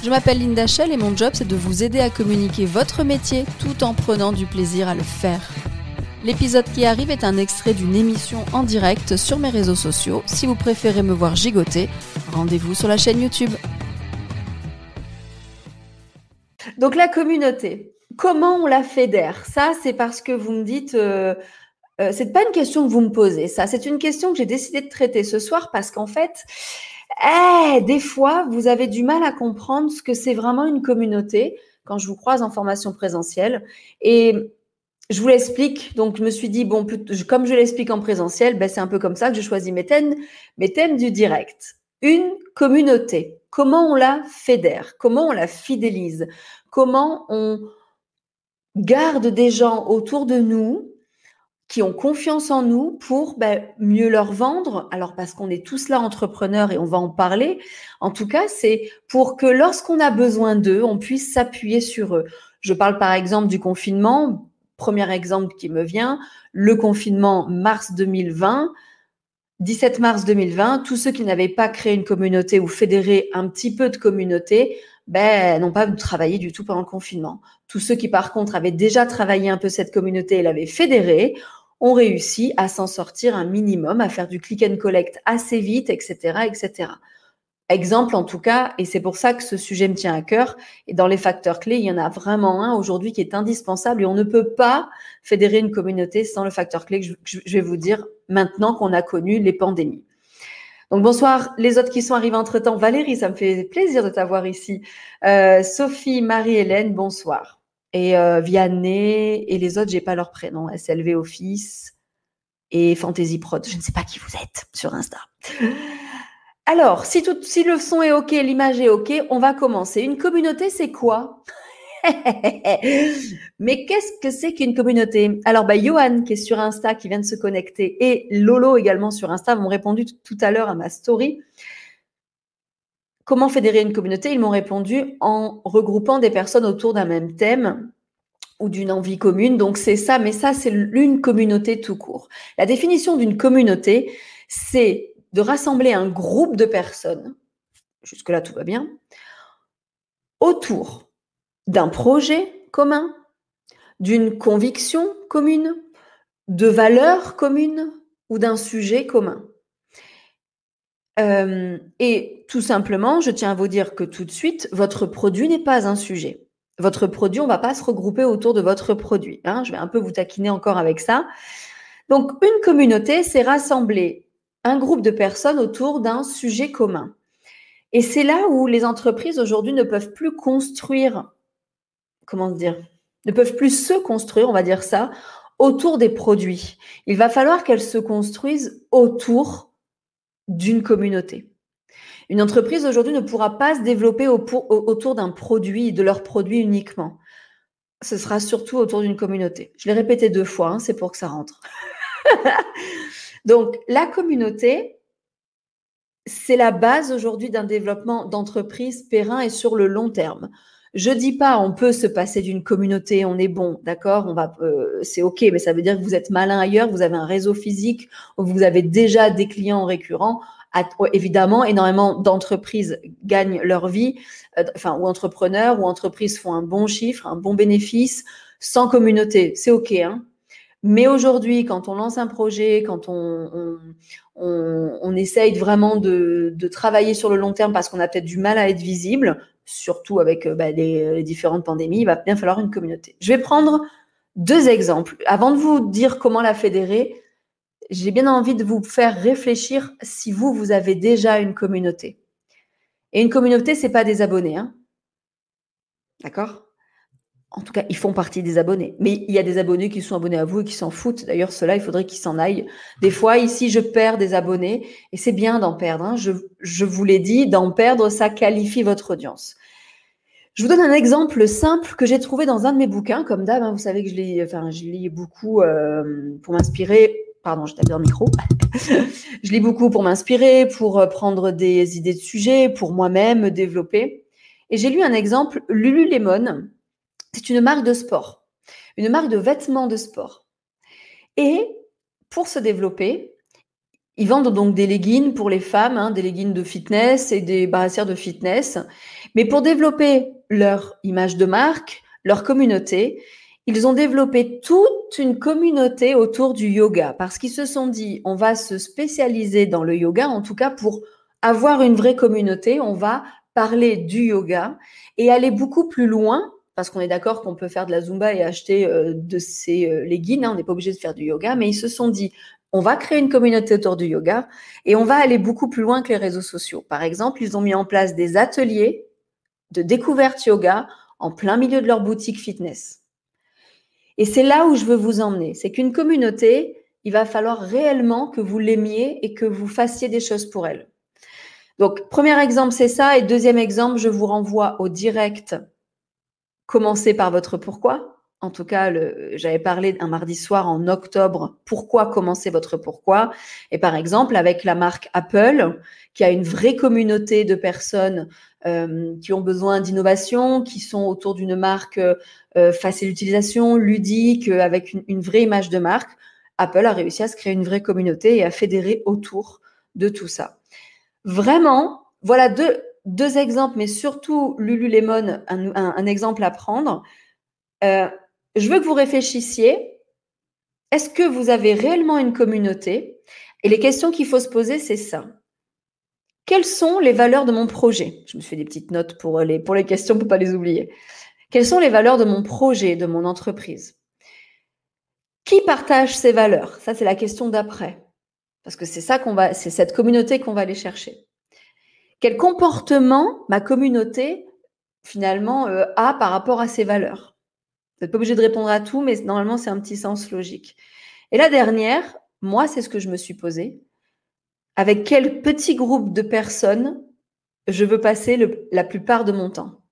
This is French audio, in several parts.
Je m'appelle Linda Shell et mon job c'est de vous aider à communiquer votre métier tout en prenant du plaisir à le faire. L'épisode qui arrive est un extrait d'une émission en direct sur mes réseaux sociaux. Si vous préférez me voir gigoter, rendez-vous sur la chaîne YouTube. Donc la communauté, comment on la fédère? Ça, c'est parce que vous me dites, euh, euh, c'est pas une question que vous me posez. Ça, c'est une question que j'ai décidé de traiter ce soir parce qu'en fait, eh, des fois, vous avez du mal à comprendre ce que c'est vraiment une communauté quand je vous croise en formation présentielle. Et je vous l'explique. Donc, je me suis dit, bon, comme je l'explique en présentiel, ben, c'est un peu comme ça que je choisis mes thèmes, mes thèmes du direct. Une communauté. Comment on la fédère? Comment on la fidélise? Comment on garde des gens autour de nous qui ont confiance en nous pour ben, mieux leur vendre. Alors parce qu'on est tous là entrepreneurs et on va en parler. En tout cas, c'est pour que lorsqu'on a besoin d'eux, on puisse s'appuyer sur eux. Je parle par exemple du confinement. Premier exemple qui me vient, le confinement mars 2020. 17 mars 2020, tous ceux qui n'avaient pas créé une communauté ou fédéré un petit peu de communauté, ben, n'ont pas travaillé du tout pendant le confinement. Tous ceux qui, par contre, avaient déjà travaillé un peu cette communauté et l'avaient fédérée, ont réussi à s'en sortir un minimum, à faire du click and collect assez vite, etc., etc. Exemple en tout cas, et c'est pour ça que ce sujet me tient à cœur, et dans les facteurs clés, il y en a vraiment un aujourd'hui qui est indispensable et on ne peut pas fédérer une communauté sans le facteur clé que je, vais vous dire maintenant qu'on a connu les pandémies. Donc bonsoir les autres qui sont arrivés entre-temps. Valérie, ça me fait plaisir de t'avoir ici. Euh, Sophie, Marie-Hélène, bonsoir. Et euh, Vianney et les autres, j'ai pas leur prénom. SLV Office et Fantasy Prod. Je ne sais pas qui vous êtes sur Insta. Alors, si, tout, si le son est OK, l'image est OK, on va commencer. Une communauté, c'est quoi? Mais qu'est-ce que c'est qu'une communauté? Alors, bah, Johan, qui est sur Insta, qui vient de se connecter, et Lolo également sur Insta, m'ont répondu tout à l'heure à ma story. Comment fédérer une communauté Ils m'ont répondu en regroupant des personnes autour d'un même thème ou d'une envie commune. Donc c'est ça, mais ça c'est l'une communauté tout court. La définition d'une communauté, c'est de rassembler un groupe de personnes, jusque-là tout va bien, autour d'un projet commun, d'une conviction commune, de valeurs communes ou d'un sujet commun. Euh, et tout simplement, je tiens à vous dire que tout de suite, votre produit n'est pas un sujet. Votre produit, on ne va pas se regrouper autour de votre produit. Hein. Je vais un peu vous taquiner encore avec ça. Donc, une communauté, c'est rassembler un groupe de personnes autour d'un sujet commun. Et c'est là où les entreprises aujourd'hui ne peuvent plus construire, comment dire, ne peuvent plus se construire, on va dire ça, autour des produits. Il va falloir qu'elles se construisent autour d'une communauté. Une entreprise aujourd'hui ne pourra pas se développer autour d'un produit, de leur produit uniquement. Ce sera surtout autour d'une communauté. Je l'ai répété deux fois, hein, c'est pour que ça rentre. Donc, la communauté, c'est la base aujourd'hui d'un développement d'entreprise périn et sur le long terme. Je dis pas on peut se passer d'une communauté, on est bon, d'accord, on va, euh, c'est ok, mais ça veut dire que vous êtes malin ailleurs, vous avez un réseau physique, vous avez déjà des clients récurrents. évidemment, énormément d'entreprises gagnent leur vie, euh, enfin ou entrepreneurs ou entreprises font un bon chiffre, un bon bénéfice sans communauté, c'est ok. Hein mais aujourd'hui, quand on lance un projet, quand on, on, essaye vraiment de, travailler sur le long terme parce qu'on a peut-être du mal à être visible, surtout avec euh, bah, les, différentes pandémies, il va bien falloir une communauté. Je vais prendre deux exemples. Avant de vous dire comment la fédérer, j'ai bien envie de vous faire réfléchir si vous, vous avez déjà une communauté. Et une communauté, c'est pas des abonnés. Hein D'accord en tout cas, ils font partie des abonnés. Mais il y a des abonnés qui sont abonnés à vous et qui s'en foutent. D'ailleurs, ceux-là, il faudrait qu'ils s'en aillent. Des fois, ici, je perds des abonnés et c'est bien d'en perdre. Hein. Je, vous l'ai dit, d'en perdre, ça qualifie votre audience. Je vous donne un exemple simple que j'ai trouvé dans un de mes bouquins, comme d'hab. Hein, vous savez que je lis, enfin, je lis beaucoup euh, pour m'inspirer. Pardon, je tape dans le micro. je lis beaucoup pour m'inspirer, pour euh, prendre des idées de sujets, pour moi-même me développer. Et j'ai lu un exemple, Lululemon. C'est une marque de sport, une marque de vêtements de sport. Et pour se développer, ils vendent donc des leggings pour les femmes, hein, des leggings de fitness et des brassières de fitness. Mais pour développer leur image de marque, leur communauté, ils ont développé toute une communauté autour du yoga parce qu'ils se sont dit, on va se spécialiser dans le yoga, en tout cas pour avoir une vraie communauté, on va parler du yoga et aller beaucoup plus loin parce qu'on est d'accord qu'on peut faire de la zumba et acheter euh, de ces euh, hein, on n'est pas obligé de faire du yoga, mais ils se sont dit, on va créer une communauté autour du yoga et on va aller beaucoup plus loin que les réseaux sociaux. Par exemple, ils ont mis en place des ateliers de découverte yoga en plein milieu de leur boutique fitness. Et c'est là où je veux vous emmener. C'est qu'une communauté, il va falloir réellement que vous l'aimiez et que vous fassiez des choses pour elle. Donc, premier exemple, c'est ça. Et deuxième exemple, je vous renvoie au direct. Commencez par votre pourquoi. En tout cas, j'avais parlé un mardi soir en octobre, pourquoi commencer votre pourquoi. Et par exemple, avec la marque Apple, qui a une vraie communauté de personnes euh, qui ont besoin d'innovation, qui sont autour d'une marque euh, facile d'utilisation, ludique, euh, avec une, une, vraie image de marque, Apple a réussi à se créer une vraie communauté et à fédérer autour de tout ça. Vraiment, voilà deux, deux exemples, mais surtout Lululemon, un, un, exemple à prendre. Euh, je veux que vous réfléchissiez. Est-ce que vous avez réellement une communauté? Et les questions qu'il faut se poser, c'est ça. Quelles sont les valeurs de mon projet? Je me fais des petites notes pour les, pour les questions pour ne pas les oublier. Quelles sont les valeurs de mon projet, de mon entreprise? Qui partage ces valeurs? Ça, c'est la question d'après. Parce que c'est ça qu'on va, c'est cette communauté qu'on va aller chercher. Quel comportement ma communauté finalement euh, a par rapport à ces valeurs vous n'êtes pas obligé de répondre à tout, mais normalement, c'est un petit sens logique. Et la dernière, moi, c'est ce que je me suis posé. Avec quel petit groupe de personnes je veux passer la plupart de mon temps?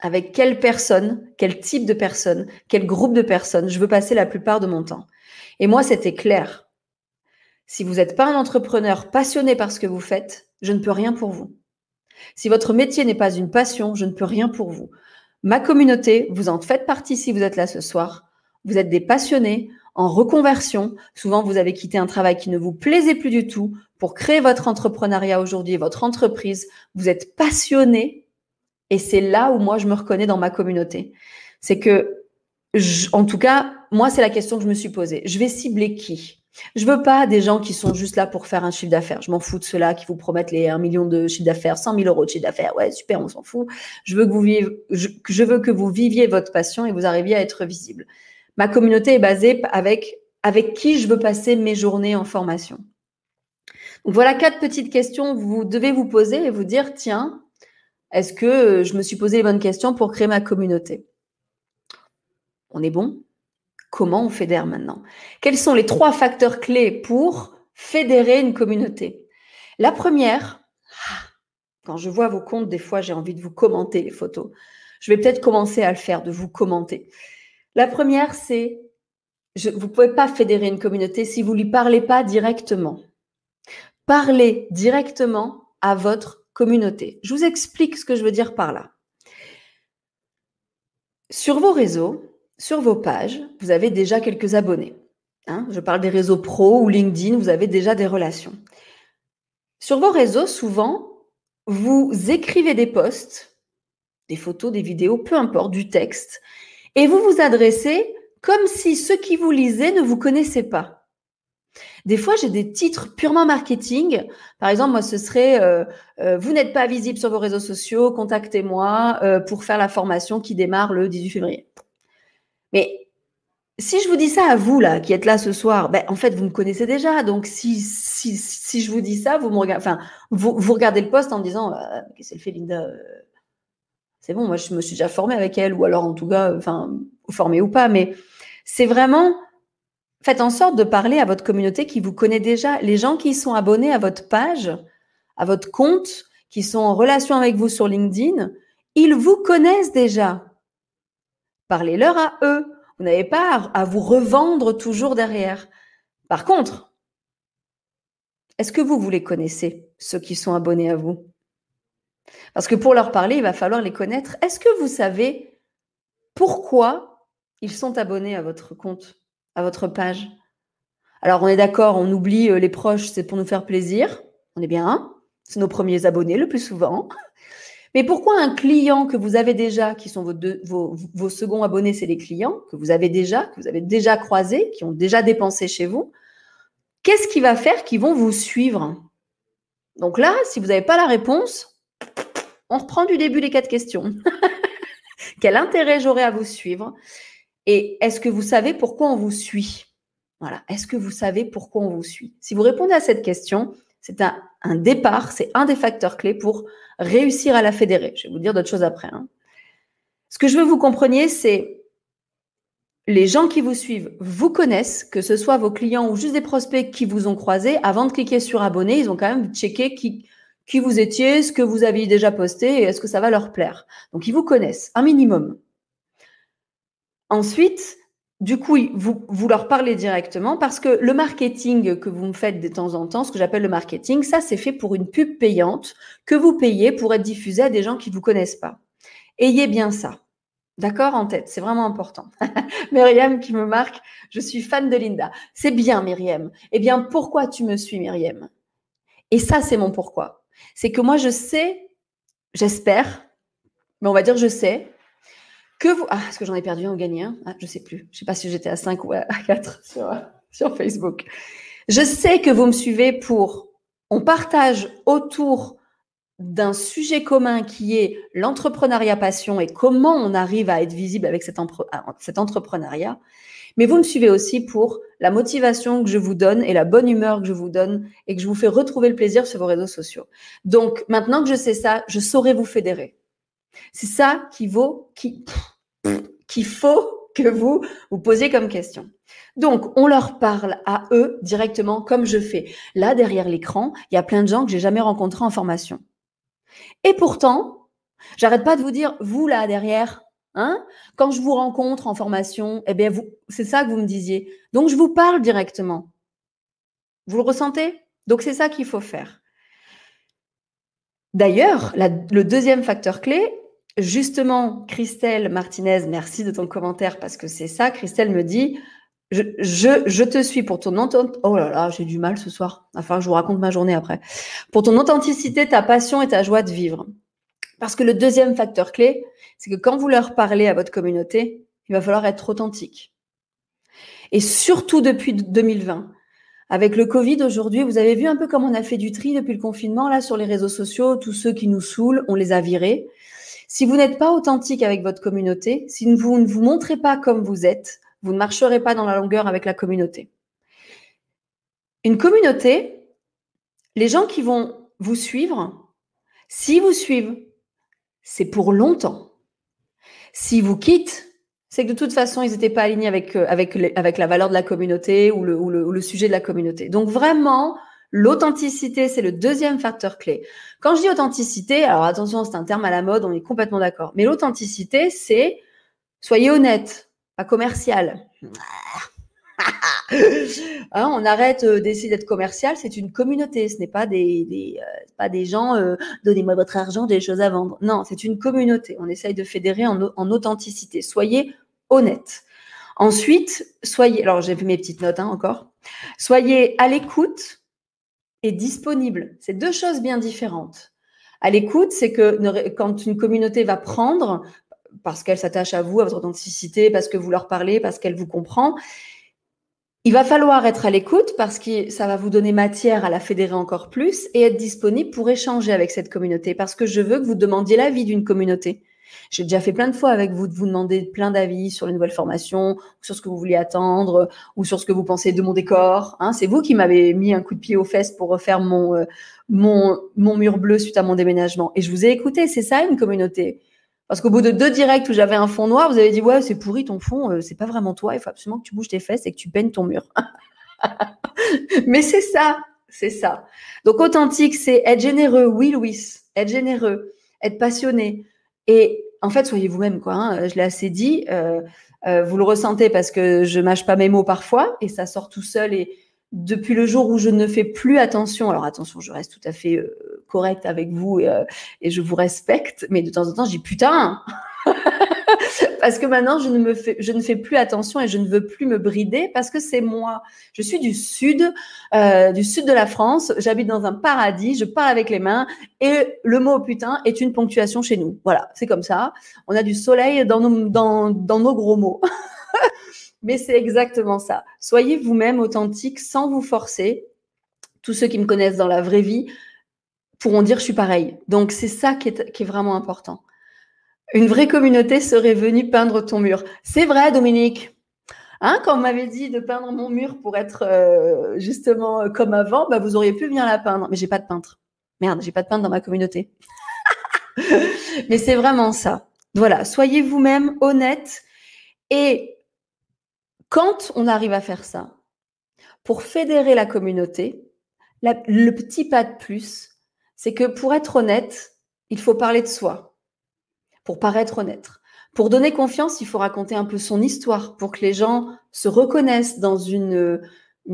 Avec quelle personne, quel type de personne, quel groupe de personnes je veux passer la plupart de mon temps? Et moi, c'était clair. Si vous n'êtes pas un entrepreneur passionné par ce que vous faites, je ne peux rien pour vous. Si votre métier n'est pas une passion, je ne peux rien pour vous. Ma communauté, vous en faites partie si vous êtes là ce soir. Vous êtes des passionnés en reconversion. Souvent, vous avez quitté un travail qui ne vous plaisait plus du tout pour créer votre entrepreneuriat aujourd'hui, votre entreprise. Vous êtes passionnés et c'est là où moi, je me reconnais dans ma communauté. C'est que, en tout cas, moi, c'est la question que je me suis posée. Je vais cibler qui? Je veux pas des gens qui sont juste là pour faire un chiffre d'affaires. Je m'en fous de ceux-là qui vous promettent les 1 million de chiffre d'affaires, 100 000 euros de chiffre d'affaires. Ouais, super, on s'en fout. Je veux que vous viviez, votre passion et vous arriviez à être visible. Ma communauté est basée avec, qui je veux passer mes journées en formation. Voilà quatre petites questions que vous devez vous poser et vous dire, tiens, est-ce que je me suis posé les bonnes questions pour créer ma communauté? On est bon? Comment on fédère maintenant? Quels sont les trois facteurs clés pour fédérer une communauté? La première, ah, quand je vois vos comptes, des fois j'ai envie de vous commenter les photos. Je vais peut-être commencer à le faire, de vous commenter. La première, c'est vous ne pouvez pas fédérer une communauté si vous ne lui parlez pas directement. Parlez directement à votre communauté. Je vous explique ce que je veux dire par là. Sur vos réseaux, sur vos pages, vous avez déjà quelques abonnés. Hein. je parle des réseaux pro ou LinkedIn, vous avez déjà des relations. Sur vos réseaux, souvent, vous écrivez des posts, des photos, des vidéos, peu importe, du texte, et vous vous adressez comme si ceux qui vous lisaient ne vous connaissaient pas. Des fois, j'ai des titres purement marketing. Par exemple, moi, ce serait euh, euh, Vous n'êtes pas visible sur vos réseaux sociaux, contactez-moi euh, pour faire la formation qui démarre le 18 février. Mais si je vous dis ça à vous, là, qui êtes là ce soir, ben, en fait, vous me connaissez déjà. Donc, si, si, si je vous dis ça, vous me regardez, enfin, vous, vous regardez le poste en disant, euh, qu'est-ce qu'elle fait, Linda euh, C'est bon, moi, je me suis déjà formée avec elle, ou alors, en tout cas, enfin, formée ou pas. Mais c'est vraiment, faites en sorte de parler à votre communauté qui vous connaît déjà. Les gens qui sont abonnés à votre page, à votre compte, qui sont en relation avec vous sur LinkedIn, Ils vous connaissent déjà. Parlez-leur à eux. Vous n'avez pas à vous revendre toujours derrière. Par contre, est-ce que vous, vous les connaissez, ceux qui sont abonnés à vous? Parce que pour leur parler, il va falloir les connaître. Est-ce que vous savez pourquoi ils sont abonnés à votre compte, à votre page? Alors, on est d'accord, on oublie euh, les proches, c'est pour nous faire plaisir. On est bien. C'est nos premiers abonnés le plus souvent. Mais pourquoi un client que vous avez déjà, qui sont vos, deux, vos, seconds abonnés, c'est les clients que vous avez déjà, que vous avez déjà croisés, qui ont déjà dépensé chez vous, qu'est-ce qui va faire qu'ils vont vous suivre? Donc là, si vous n'avez pas la réponse, on reprend du début les quatre questions. Quel intérêt j'aurais à vous suivre? Et est-ce que vous savez pourquoi on vous suit? Voilà. Est-ce que vous savez pourquoi on vous suit? Si vous répondez à cette question, c'est un, départ, c'est un des facteurs clés pour réussir à la fédérer. Je vais vous dire d'autres choses après. Hein. Ce que je veux que vous compreniez, c'est les gens qui vous suivent vous connaissent, que ce soit vos clients ou juste des prospects qui vous ont croisé. Avant de cliquer sur abonner, ils ont quand même checké qui, qui vous étiez, ce que vous aviez déjà posté et est-ce que ça va leur plaire. Donc, ils vous connaissent, un minimum. Ensuite, du coup, vous, vous leur parlez directement parce que le marketing que vous me faites de temps en temps, ce que j'appelle le marketing, ça, c'est fait pour une pub payante que vous payez pour être diffusée à des gens qui ne vous connaissent pas. Ayez bien ça. D'accord en tête, c'est vraiment important. Myriam qui me marque, je suis fan de Linda. C'est bien, Myriam. Eh bien, pourquoi tu me suis, Myriam? Et ça, c'est mon pourquoi. C'est que moi, je sais, j'espère, mais on va dire je sais, que vous. Ah, est-ce que j'en ai perdu un ou gagné un? Ah, Je sais plus. Je sais pas si j'étais à 5 ou à 4 sur, sur Facebook. Je sais que vous me suivez pour. On partage autour d'un sujet commun qui est l'entrepreneuriat passion et comment on arrive à être visible avec cet, cet, entrepreneuriat. Mais vous me suivez aussi pour la motivation que je vous donne et la bonne humeur que je vous donne et que je vous fais retrouver le plaisir sur vos réseaux sociaux. Donc, maintenant que je sais ça, je saurai vous fédérer. C'est ça qui vaut, qui, qu'il faut que vous vous posiez comme question. Donc, on leur parle à eux directement comme je fais. Là, derrière l'écran, il y a plein de gens que j'ai jamais rencontrés en formation. Et pourtant, j'arrête pas de vous dire, vous là derrière, hein, quand je vous rencontre en formation, eh bien, vous, c'est ça que vous me disiez. Donc, je vous parle directement. Vous le ressentez? Donc, c'est ça qu'il faut faire. D'ailleurs, le deuxième facteur clé, justement, Christelle Martinez, merci de ton commentaire parce que c'est ça. Christelle me dit je, je, te suis pour ton authenticité. Oh là là, j'ai du mal ce soir. Enfin, je vous raconte ma journée après. Pour ton authenticité, ta passion et ta joie de vivre. Parce que le deuxième facteur clé, c'est que quand vous leur parlez à votre communauté, il va falloir être authentique. Et surtout depuis 2020. Avec le Covid aujourd'hui, vous avez vu un peu comme on a fait du tri depuis le confinement, là, sur les réseaux sociaux. Tous ceux qui nous saoulent, on les a virés. Si vous n'êtes pas authentique avec votre communauté, si vous ne vous montrez pas comme vous êtes, vous ne marcherez pas dans la longueur avec la communauté. Une communauté, les gens qui vont vous suivre, si vous suivent, c'est pour longtemps. Si vous quittent, c'est que de toute façon, ils n'étaient pas alignés avec, euh, avec la valeur de la communauté ou le, ou le sujet de la communauté. Donc vraiment, L'authenticité, c'est le deuxième facteur clé. Quand je dis authenticité, alors attention, c'est un terme à la mode, on est complètement d'accord. Mais l'authenticité, c'est soyez honnête, pas commercial. Hein, on arrête euh, d'essayer d'être commercial, c'est une communauté, ce n'est pas des, euh, pas des gens, euh, donnez-moi votre argent, des choses à vendre. Non, c'est une communauté. On essaye de fédérer en, en authenticité. Soyez honnête. Ensuite, soyez, alors j'ai fait mes petites notes hein, encore, soyez à l'écoute et disponible. C'est deux choses bien différentes. À l'écoute, c'est que quand une communauté va prendre, parce qu'elle s'attache à vous, à votre authenticité, parce que vous leur parlez, parce qu'elle vous comprend, il va falloir être à l'écoute parce que ça va vous donner matière à la fédérer encore plus et être disponible pour échanger avec cette communauté parce que je veux que vous demandiez l'avis d'une communauté. J'ai déjà fait plein de fois avec vous de vous demander plein d'avis sur les nouvelles formations, sur ce que vous voulez attendre, ou sur ce que vous pensez de mon décor. Hein. C'est vous qui m'avez mis un coup de pied aux fesses pour refaire mon, euh, mon, mon mur bleu suite à mon déménagement. Et je vous ai écouté. C'est ça une communauté? Parce qu'au bout de deux directs où j'avais un fond noir, vous avez dit ouais c'est pourri ton fond, euh, c'est pas vraiment toi. Il faut absolument que tu bouges tes fesses et que tu peignes ton mur. Mais c'est ça, c'est ça. Donc authentique, c'est être généreux, oui Louis, être généreux, être passionné, Et en fait, soyez vous-même, quoi. Hein. Je l'ai assez dit. vous le ressentez parce que je mâche pas mes mots parfois et ça sort tout seul. Et depuis le jour où je ne fais plus attention, alors attention, je reste tout à fait euh, correcte avec vous et, euh, et, je vous respecte, mais de temps en temps, je dis putain Parce que maintenant, je ne, me fais, je ne fais plus attention et je ne veux plus me brider parce que c'est moi. Je suis du sud, euh, du sud de la France, j'habite dans un paradis, je parle avec les mains et le mot putain est une ponctuation chez nous. Voilà, c'est comme ça. On a du soleil dans nos, dans, dans nos gros mots. Mais c'est exactement ça. Soyez vous-même authentique sans vous forcer. Tous ceux qui me connaissent dans la vraie vie pourront dire je suis pareil. Donc c'est ça qui est, vraiment important. Une vraie communauté serait venue peindre ton mur. C'est vrai, Dominique. Hein, quand on m'avait dit de peindre mon mur pour être euh, justement euh, comme avant, bah, vous auriez pu venir la peindre. Mais j'ai pas de peintre. Merde, j'ai pas de peintre dans ma communauté. Mais c'est vraiment ça. Voilà, soyez vous-même honnête et quand on arrive à faire ça, pour fédérer la communauté, le petit pas de plus, c'est que pour être honnête, il faut parler de soi, pour paraître honnête. Pour donner confiance, il faut raconter un peu son histoire pour que les gens se reconnaissent dans une,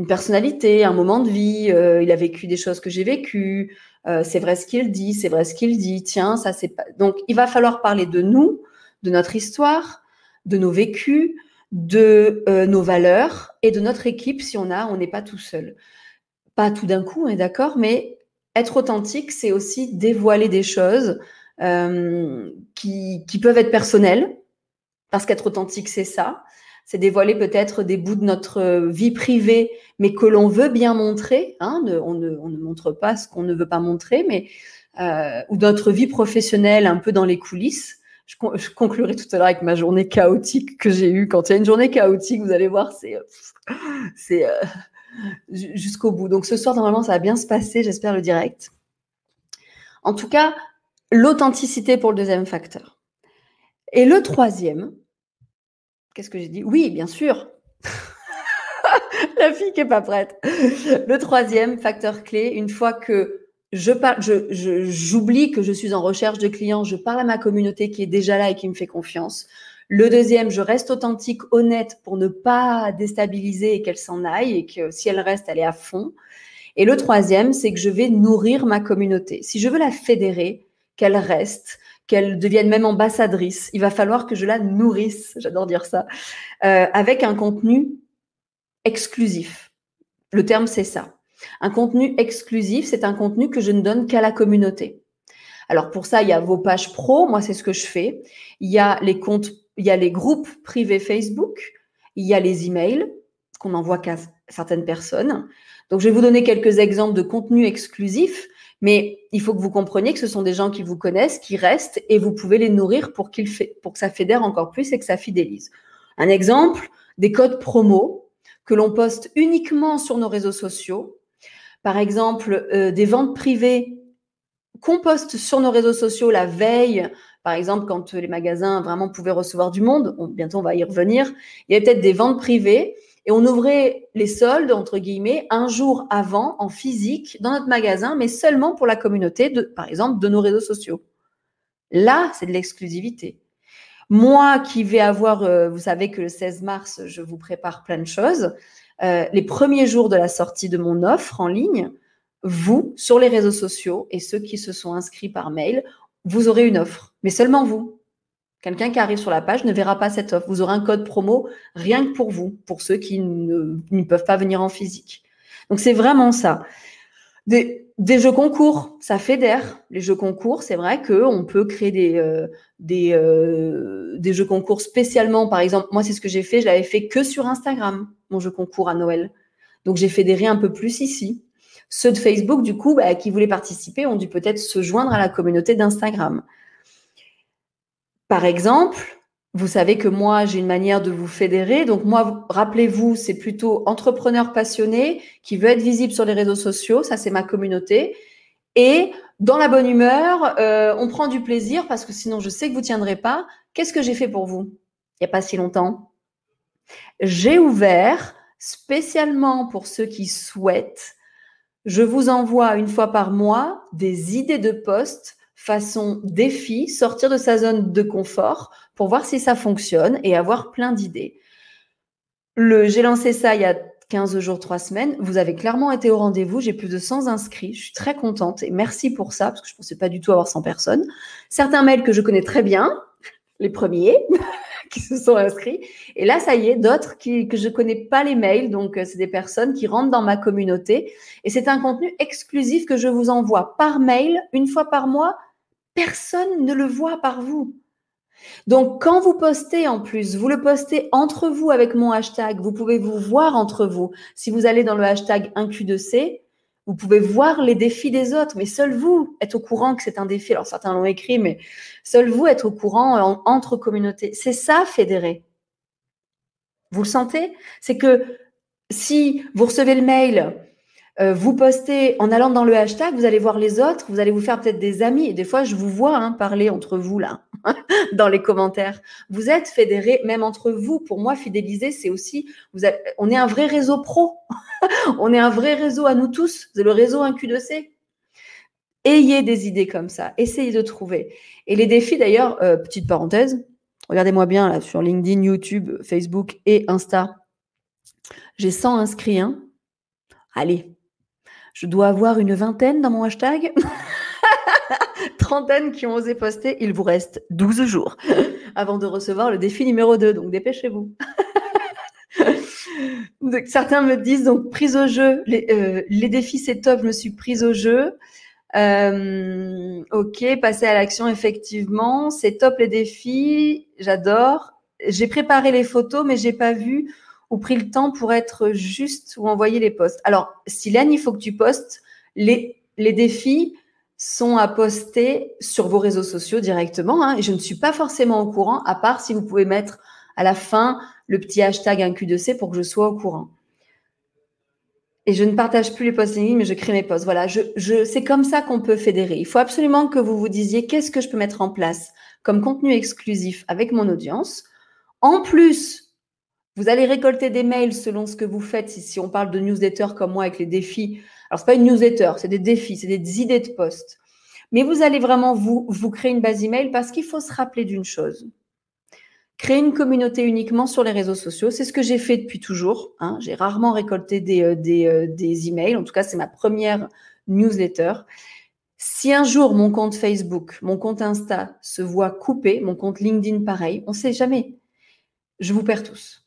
personnalité, un moment de vie. Euh, il a vécu des choses que j'ai vécues. Euh, c'est vrai ce qu'il dit, c'est vrai ce qu'il dit. Tiens, ça c'est pas. Donc, il va falloir parler de nous, de notre histoire, de nos vécus, de euh, nos valeurs et de notre équipe si on a, on n'est pas tout seul. Pas tout d'un coup, on est d'accord, mais être authentique, c'est aussi dévoiler des choses euh, qui, peuvent être personnelles, parce qu'être authentique, c'est ça. C'est dévoiler peut-être des bouts de notre vie privée, mais que l'on veut bien montrer. Hein, on, ne, on, ne, montre pas ce qu'on ne veut pas montrer, mais euh, ou notre vie professionnelle un peu dans les coulisses je, conclurai tout à l'heure avec ma journée chaotique que j'ai eue. Quand il y a une journée chaotique, vous allez voir, c'est c'est euh, jusqu'au bout. Donc ce soir, normalement, ça va bien se passer, j'espère le direct. En tout cas, l'authenticité pour le deuxième facteur. Et le troisième, qu'est-ce que j'ai dit? Oui, bien sûr. La fille qui est pas prête. Le troisième facteur clé, une fois que je parle, je, j'oublie que je suis en recherche de clients, je parle à ma communauté qui est déjà là et qui me fait confiance. Le deuxième, je reste authentique, honnête pour ne pas déstabiliser et qu'elle s'en aille et que si elle reste, elle est à fond. Et le troisième, c'est que je vais nourrir ma communauté. Si je veux la fédérer, qu'elle reste, qu'elle devienne même ambassadrice, il va falloir que je la nourrisse, j'adore dire ça, euh, avec un contenu exclusif. Le terme, c'est ça. Un contenu exclusif, c'est un contenu que je ne donne qu'à la communauté. Alors pour ça, il y a vos pages pro, moi c'est ce que je fais. Il y a les comptes, il y a les groupes privés Facebook, il y a les emails qu'on envoie qu'à certaines personnes. Donc je vais vous donner quelques exemples de contenus exclusifs, mais il faut que vous compreniez que ce sont des gens qui vous connaissent, qui restent et vous pouvez les nourrir pour, qu'ils pour que ça fédère encore plus et que ça fidélise. Un exemple, des codes promo que l'on poste uniquement sur nos réseaux sociaux. Par exemple, euh, des ventes privées qu'on poste sur nos réseaux sociaux la veille, par exemple, quand les magasins vraiment pouvaient recevoir du monde, bientôt on va y revenir, il y avait peut-être des ventes privées et on ouvrait les soldes, entre guillemets, un jour avant en physique dans notre magasin, mais seulement pour la communauté, de, par exemple, de nos réseaux sociaux. Là, c'est de l'exclusivité. Moi qui vais avoir, euh, vous savez que le 16 mars, je vous prépare plein de choses. Euh, les premiers jours de la sortie de mon offre en ligne, vous, sur les réseaux sociaux et ceux qui se sont inscrits par mail, vous aurez une offre, mais seulement vous. Quelqu'un qui arrive sur la page ne verra pas cette offre. Vous aurez un code promo rien que pour vous, pour ceux qui ne, peuvent pas venir en physique. Donc c'est vraiment ça. Des, jeux concours, ça fédère. Les jeux concours, c'est vrai qu'on peut créer des, euh, euh, des jeux concours spécialement. Par exemple, moi, c'est ce que j'ai fait. Je l'avais fait que sur Instagram mon jeu concours à Noël. Donc j'ai fédéré un peu plus ici. Ceux de Facebook, du coup, bah, qui voulaient participer, ont dû peut-être se joindre à la communauté d'Instagram. Par exemple, vous savez que moi, j'ai une manière de vous fédérer. Donc moi, rappelez-vous, c'est plutôt entrepreneur passionné qui veut être visible sur les réseaux sociaux. Ça, c'est ma communauté. Et dans la bonne humeur, euh, on prend du plaisir parce que sinon, je sais que vous tiendrez pas. Qu'est-ce que j'ai fait pour vous? Il n'y a pas si longtemps j'ai ouvert spécialement pour ceux qui souhaitent. Je vous envoie une fois par mois des idées de poste façon défi, sortir de sa zone de confort pour voir si ça fonctionne et avoir plein d'idées. Le, j'ai lancé ça il y a 15 jours, 3 semaines. Vous avez clairement été au rendez-vous. J'ai plus de 100 inscrits. Je suis très contente et merci pour ça parce que je pensais pas du tout avoir 100 personnes. Certains mails que je connais très bien, les premiers qui se sont inscrits. Et là, ça y est, d'autres que je connais pas les mails. Donc, euh, c'est des personnes qui rentrent dans ma communauté. Et c'est un contenu exclusif que je vous envoie par mail une fois par mois. Personne ne le voit par vous. Donc, quand vous postez en plus, vous le postez entre vous avec mon hashtag. Vous pouvez vous voir entre vous. Si vous allez dans le hashtag 1Q2C, vous pouvez voir les défis des autres, mais seul vous êtes au courant que c'est un défi. Alors certains l'ont écrit, mais seul vous êtes au courant entre communautés. C'est ça, fédérer. Vous le sentez? C'est que si vous recevez le mail, euh, vous postez en allant dans le hashtag, vous allez voir les autres, vous allez vous faire peut-être des amis. Des fois, je vous vois hein, parler entre vous là, dans les commentaires. Vous êtes fédérés, même entre vous. Pour moi, fidéliser, c'est aussi, on est un vrai réseau pro. on est un vrai réseau à nous tous. C'est le réseau 1Q2C. Ayez des idées comme ça. Essayez de trouver. Et les défis, d'ailleurs, euh, petite parenthèse, regardez-moi bien là, sur LinkedIn, YouTube, Facebook et Insta. J'ai 100 inscrits. Hein. Allez, je dois avoir une vingtaine dans mon hashtag. Trentaine qui ont osé poster. Il vous reste 12 jours avant de recevoir le défi numéro 2. Donc dépêchez-vous. Certains me disent donc prise au jeu. Les, euh, défis, c'est top. Je me suis prise au jeu. Euh, ok, passer à l'action, effectivement. C'est top les défis. J'adore. J'ai préparé les photos, mais j'ai pas vu ou pris le temps pour être juste ou envoyer les posts. Alors, Silène, il faut que tu postes. Les, les défis sont à poster sur vos réseaux sociaux directement. Hein, je ne suis pas forcément au courant, à part si vous pouvez mettre à la fin le petit hashtag un Q2C pour que je sois au courant. Et je ne partage plus les posts LinkedIn, mais je crée mes posts. Voilà, je, je, c'est comme ça qu'on peut fédérer. Il faut absolument que vous vous disiez qu'est-ce que je peux mettre en place comme contenu exclusif avec mon audience. En plus vous allez récolter des mails selon ce que vous faites. Si, on parle de newsletter comme moi avec les défis, alors c'est pas une newsletter, c'est des défis, c'est des idées de poste. Mais vous allez vraiment vous, créer une base email parce qu'il faut se rappeler d'une chose. Créer une communauté uniquement sur les réseaux sociaux, c'est ce que j'ai fait depuis toujours. Hein. J'ai rarement récolté des, euh, euh, des emails. En tout cas, c'est ma première newsletter. Si un jour mon compte Facebook, mon compte Insta se voit coupé, mon compte LinkedIn pareil, on ne sait jamais. Je vous perds tous.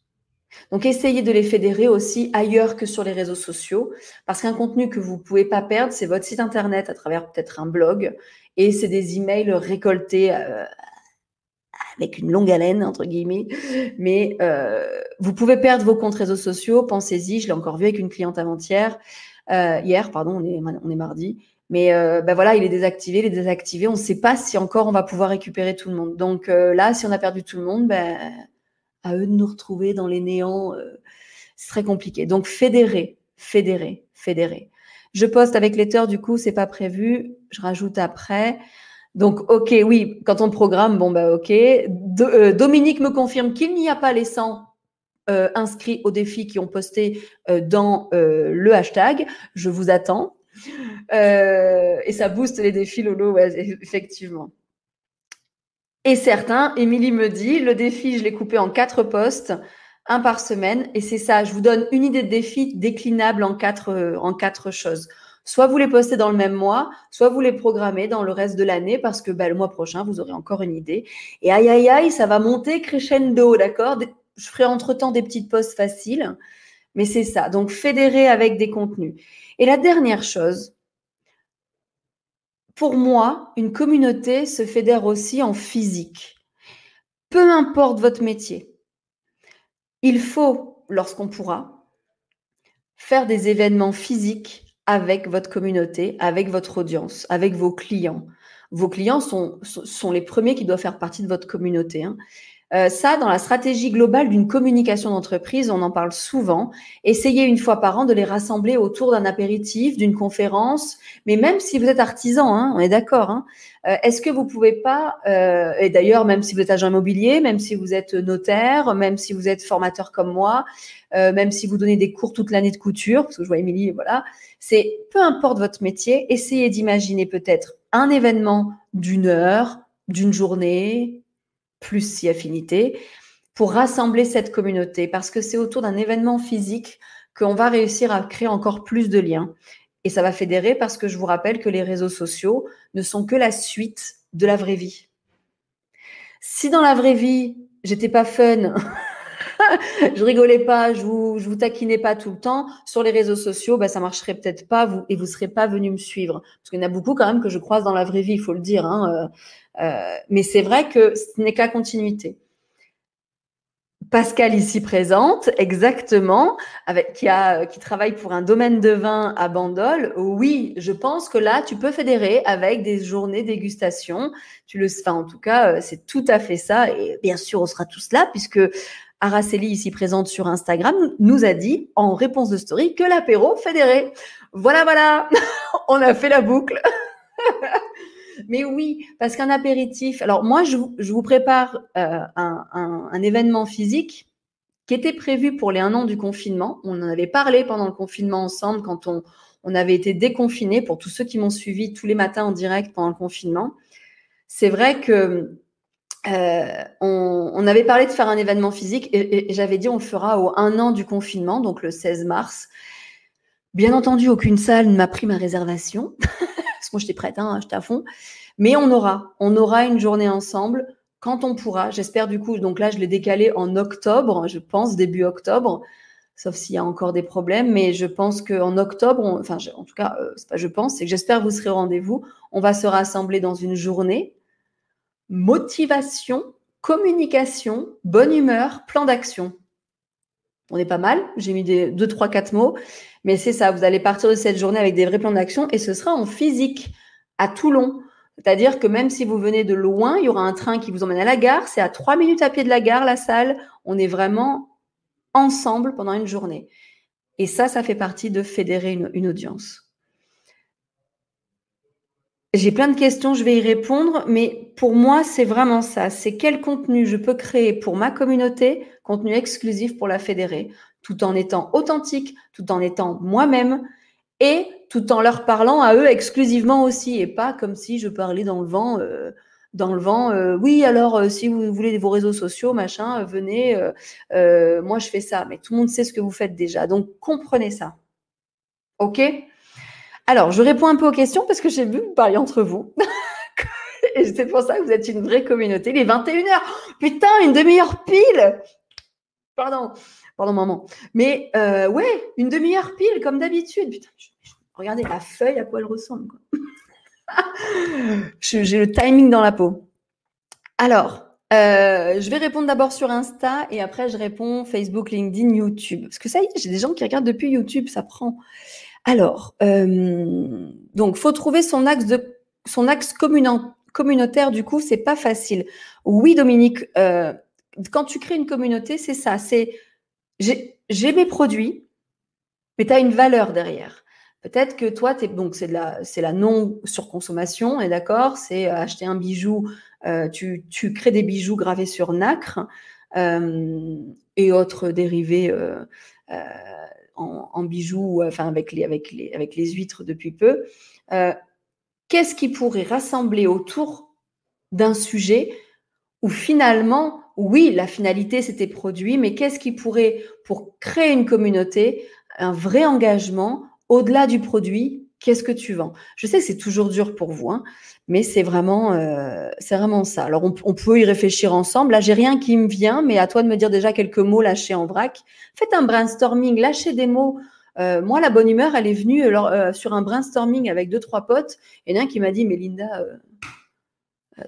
Donc, essayez de les fédérer aussi ailleurs que sur les réseaux sociaux, parce qu'un contenu que vous ne pouvez pas perdre, c'est votre site internet à travers peut-être un blog, et c'est des emails récoltés euh, avec une longue haleine, entre guillemets. Mais euh, vous pouvez perdre vos comptes réseaux sociaux, pensez-y, je l'ai encore vu avec une cliente avant-hier, euh, hier, pardon, on est, mardi. Mais ben voilà, il est désactivé, il est désactivé. On ne sait pas si encore on va pouvoir récupérer tout le monde. Donc là, si on a perdu tout le monde, ben, à eux de nous retrouver dans les néants. Euh, c'est très compliqué. Donc, fédérer, fédérer, fédérer. Je poste avec Letter, du coup, c'est pas prévu. Je rajoute après. Donc, OK, oui, quand on programme, bon, bah, OK. Euh, Dominique me confirme qu'il n'y a pas les 100 euh, inscrits au défi qui ont posté dans le hashtag. Je vous attends. et ça booste les défis, Lolo, effectivement. Et certains, Émilie me dit, le défi, je l'ai coupé en quatre postes, un par semaine. Et c'est ça, je vous donne une idée de défi déclinable en quatre, euh, en quatre choses. Soit vous les postez dans le même mois, soit vous les programmez dans le reste de l'année parce que bah, le mois prochain, vous aurez encore une idée. Et aïe, aïe, aïe, ça va monter crescendo, d'accord? Je ferai entre-temps des petites posts faciles, mais c'est ça. Donc, fédérer avec des contenus. Et la dernière chose, pour moi, une communauté se fédère aussi en physique. Peu importe votre métier, il faut, lorsqu'on pourra, faire des événements physiques avec votre communauté, avec votre audience, avec vos clients. Vos clients sont, les premiers qui doivent faire partie de votre communauté. Hein. Euh, ça, dans la stratégie globale d'une communication d'entreprise, on en parle souvent. Essayez une fois par an de les rassembler autour d'un apéritif, d'une conférence, mais même si vous êtes artisan, hein, on est d'accord. Hein, euh, Est-ce que vous pouvez pas, euh, et d'ailleurs même si vous êtes agent immobilier, même si vous êtes notaire, même si vous êtes formateur comme moi, euh, même si vous donnez des cours toute l'année de couture, parce que je vois Émilie, voilà, c'est peu importe votre métier, essayez d'imaginer peut-être un événement d'une heure, d'une journée, plus si affinité, pour rassembler cette communauté, parce que c'est autour d'un événement physique qu'on va réussir à créer encore plus de liens. Et ça va fédérer parce que je vous rappelle que les réseaux sociaux ne sont que la suite de la vraie vie. Si dans la vraie vie, j'étais pas fun, je rigolais pas, je vous, taquinais pas tout le temps, sur les réseaux sociaux, bah, ça marcherait peut-être pas et vous serez pas venu me suivre. Parce qu'il y en a beaucoup quand même que je croise dans la vraie vie, il faut le dire. Hein, euh, euh, mais c'est vrai que ce n'est qu'à continuité. Pascal ici présente, exactement, avec, qui, travaille pour un domaine de vin à Bandol. Oui, je pense que là, tu peux fédérer avec des journées dégustation. Tu le, en tout cas, euh, c'est tout à fait ça. Et bien sûr, on sera tous là puisque Araceli, ici présente sur Instagram, nous a dit en réponse de story que l'apéro fédéré. Voilà, voilà, on a fait la boucle. Mais oui, parce qu'un apéritif. Alors moi, je, vous prépare euh, un, événement physique qui était prévu pour les un an du confinement. On en avait parlé pendant le confinement ensemble quand on, on avait été déconfinés. Pour tous ceux qui m'ont suivi tous les matins en direct pendant le confinement, c'est vrai que euh, on, avait parlé de faire un événement physique et, et j'avais dit on le fera au un an du confinement, donc le 16 mars. Bien entendu, aucune salle ne m'a pris ma réservation. moi j'étais prête, hein, j'étais à fond. Mais on aura, on aura une journée ensemble quand on pourra. J'espère du coup, donc là je l'ai décalé en octobre, je pense début octobre, sauf s'il y a encore des problèmes. Mais je pense qu'en octobre, enfin en tout cas, euh, c'est pas je pense, c'est que j'espère que vous serez au rendez-vous. On va se rassembler dans une journée. Motivation, communication, bonne humeur, plan d'action. On est pas mal. J'ai mis des deux, trois, quatre mots. Mais c'est ça, vous allez partir de cette journée avec des vrais plans d'action et ce sera en physique à Toulon. C'est-à-dire que même si vous venez de loin, il y aura un train qui vous emmène à la gare. C'est à trois minutes à pied de la gare, la salle. On est vraiment ensemble pendant une journée. Et ça, ça fait partie de fédérer une audience. J'ai plein de questions, je vais y répondre, mais pour moi, c'est vraiment ça. C'est quel contenu je peux créer pour ma communauté, contenu exclusif pour la fédérer tout en étant authentique, tout en étant moi-même et tout en leur parlant à eux exclusivement aussi et pas comme si je parlais dans le vent. Euh, dans le vent, euh, oui, alors euh, si vous voulez vos réseaux sociaux, machin, venez, moi je fais ça, mais tout le monde sait ce que vous faites déjà. Donc comprenez ça. OK? Alors, je réponds un peu aux questions parce que j'ai vu que vous parliez entre vous. et c'est pour ça que vous êtes une vraie communauté. Il est 21h. Putain, une demi-heure pile. Pardon. Pardon, maman. Mais euh, ouais, une demi-heure pile, comme d'habitude. Putain, regardez la feuille, à quoi elle ressemble. J'ai le timing dans la peau. Alors, euh, je vais répondre d'abord sur Insta et après je réponds Facebook, LinkedIn, YouTube. Parce que ça y est, j'ai des gens qui regardent depuis YouTube, ça prend. Alors, euh, donc, faut trouver son axe communautaire. Du coup, c'est pas facile. Oui, Dominique, euh, quand tu crées une communauté, c'est ça. C'est j'ai mes produits, mais tu as une valeur derrière. Peut-être que toi, es, donc c'est la, la non-surconsommation, et d'accord C'est euh, acheter un bijou, euh, tu, crées des bijoux gravés sur nacre et autres dérivés en, bijoux, enfin avec les, huîtres depuis peu. Qu'est-ce qui pourrait rassembler autour d'un sujet où finalement oui, la finalité, c'était produit, mais qu'est-ce qui pourrait, pour créer une communauté, un vrai engagement, au-delà du produit, qu'est-ce que tu vends? Je sais que c'est toujours dur pour vous, hein, mais c'est vraiment, euh, c'est vraiment ça. Alors, on, peut y réfléchir ensemble. Là, j'ai rien qui me vient, mais à toi de me dire déjà quelques mots lâchés en vrac. Faites un brainstorming, lâchez des mots. Euh, moi, la bonne humeur, elle est venue euh, sur un brainstorming avec deux, trois potes. Et un qui m'a dit, mais Linda,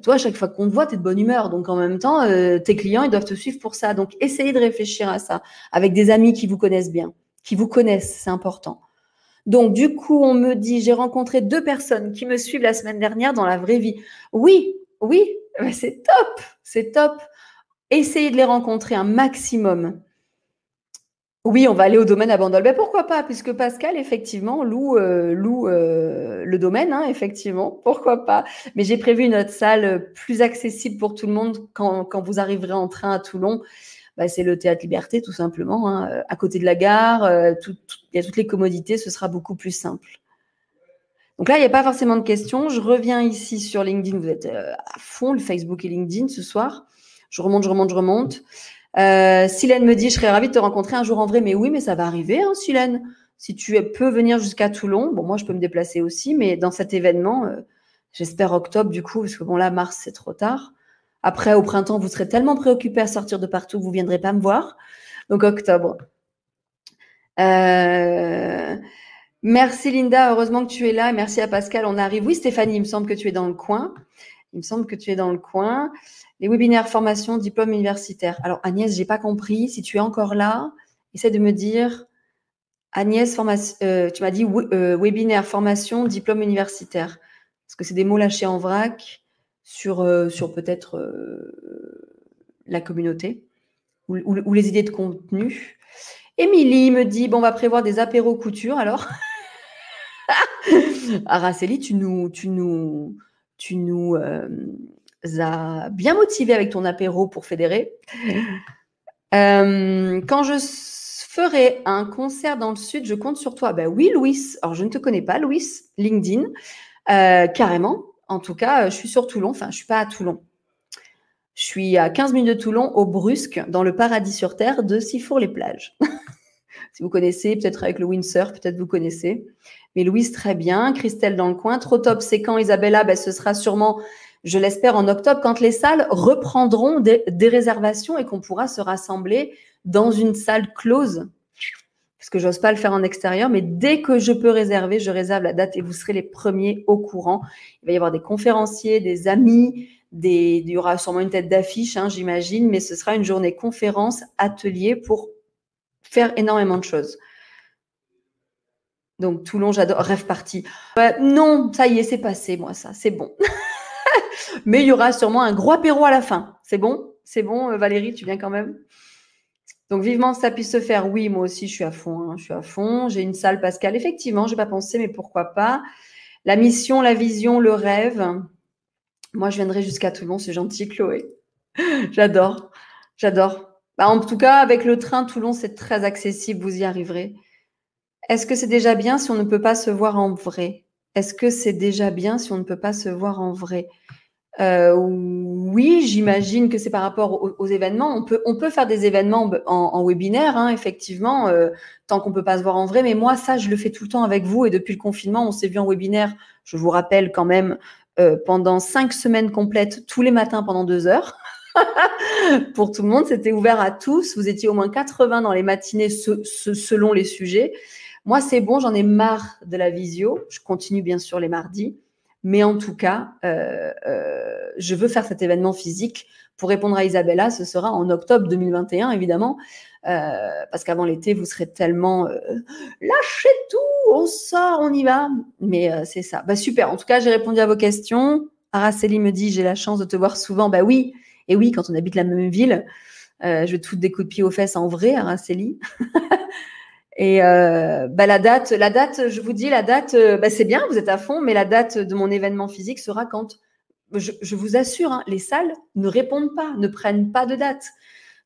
toi, à chaque fois qu'on te voit, tu es de bonne humeur. Donc, en même temps, tes clients, ils doivent te suivre pour ça. Donc, essayez de réfléchir à ça avec des amis qui vous connaissent bien, qui vous connaissent, c'est important. Donc, du coup, on me dit, j'ai rencontré deux personnes qui me suivent la semaine dernière dans la vraie vie. Oui, oui, c'est top, c'est top. essayez de les rencontrer un maximum. Oui, on va aller au domaine à Bandol. Ben, pourquoi pas? Puisque Pascal, effectivement, loue, euh, euh, le domaine, hein, effectivement. Pourquoi pas? Mais j'ai prévu une autre salle plus accessible pour tout le monde quand vous arriverez en train à Toulon. Ben, c'est le Théâtre Liberté, tout simplement, hein, à côté de la gare. Euh, il y a toutes les commodités, ce sera beaucoup plus simple. Donc là, il n'y a pas forcément de questions. Je reviens ici sur LinkedIn. Vous êtes à fond, le Facebook et LinkedIn ce soir. Je remonte, je remonte, je remonte. Euh, Silène me dit, je serais ravie de te rencontrer un jour en vrai. Mais oui, mais ça va arriver, hein, Silène. Si tu peux venir jusqu'à Toulon, bon, moi, je peux me déplacer aussi, mais dans cet événement, euh, j'espère octobre, du coup, parce que bon, là, mars, c'est trop tard. Après, au printemps, vous serez tellement préoccupé à sortir de partout que vous ne viendrez pas me voir. Donc, octobre. Euh, merci Linda, heureusement que tu es là. Merci à Pascal, on arrive. Oui, Stéphanie, il me semble que tu es dans le coin. Il me semble que tu es dans le coin. Les webinaires formation, diplôme universitaire. Alors Agnès, j'ai pas compris. Si tu es encore là, essaie de me dire Agnès, euh, tu m'as dit euh, webinaire formation, diplôme universitaire. Parce que c'est des mots lâchés en vrac sur, euh, sur peut-être la communauté ou, les idées de contenu. Émilie me dit bon, on va prévoir des apéros couture alors. Araceli, tu nous, tu nous, tu nous a bien motivé avec ton apéro pour fédérer. Euh, quand je ferai un concert dans le sud, je compte sur toi. Ben oui, Louis. Alors, je ne te connais pas, Louis, LinkedIn, euh, carrément. En tout cas, je suis sur Toulon. Enfin, je suis pas à Toulon. Je suis à 15 minutes de Toulon, au Brusque, dans le paradis sur terre de Sifour-les-Plages. si vous connaissez, peut-être avec le windsurf, peut-être vous connaissez. Mais Louise, très bien. Christelle dans le coin. Trop top, c'est quand Isabella? Ben, Ce sera sûrement je l'espère en octobre, quand les salles reprendront des, réservations et qu'on pourra se rassembler dans une salle close. Parce que j'ose pas le faire en extérieur, mais dès que je peux réserver, je réserve la date et vous serez les premiers au courant. Il va y avoir des conférenciers, des amis, des, il y aura sûrement une tête d'affiche, hein, j'imagine, mais ce sera une journée conférence, atelier pour faire énormément de choses. Donc Toulon, j'adore. Rêve parti. non, ça y est, c'est passé, moi, ça, c'est bon. Mais il y aura sûrement un gros apéro à la fin. C'est bon? C'est bon, euh, Valérie, tu viens quand même? Donc vivement ça puisse se faire. Oui, moi aussi je suis à fond. Hein. je suis à fond. J'ai une salle Pascal. Effectivement, j'ai pas pensé, mais pourquoi pas La mission, la vision, le rêve. Moi, je viendrai jusqu'à Toulon. C'est gentil, Chloé. J'adore. J'adore. Bah, en tout cas, avec le train Toulon, c'est très accessible. Vous y arriverez. Est-ce que c'est déjà bien si on ne peut pas se voir en vrai? Est-ce que c'est déjà bien si on ne peut pas se voir en vrai? Euh, oui, j'imagine que c'est par rapport aux, événements. On peut, faire des événements en, webinaire, hein, effectivement, euh, tant qu'on peut pas se voir en vrai. Mais moi, ça, je le fais tout le temps avec vous. Et depuis le confinement, on s'est vu en webinaire. Je vous rappelle quand même euh, pendant cinq semaines complètes, tous les matins pendant deux heures. Pour tout le monde, c'était ouvert à tous. Vous étiez au moins 80 dans les matinées selon les sujets. Moi, c'est bon, j'en ai marre de la visio. Je continue bien sûr les mardis. Mais en tout cas, euh, euh, je veux faire cet événement physique. Pour répondre à Isabella, ce sera en octobre 2021, évidemment, euh, parce qu'avant l'été, vous serez tellement lâchez tout, on sort, on y va. Mais c'est ça. Bah, super. En tout cas, j'ai répondu à vos questions. Araceli me dit j'ai la chance de te voir souvent. Bah oui, et oui, quand on habite la même ville, je vais te foutre des coups de pied aux fesses en vrai, Araceli. Et euh, bah, la date, la date, je vous dis, la date, euh, bah, c'est bien, vous êtes à fond, mais la date de mon événement physique sera quand? Je, vous assure, hein, les salles ne répondent pas, ne prennent pas de date.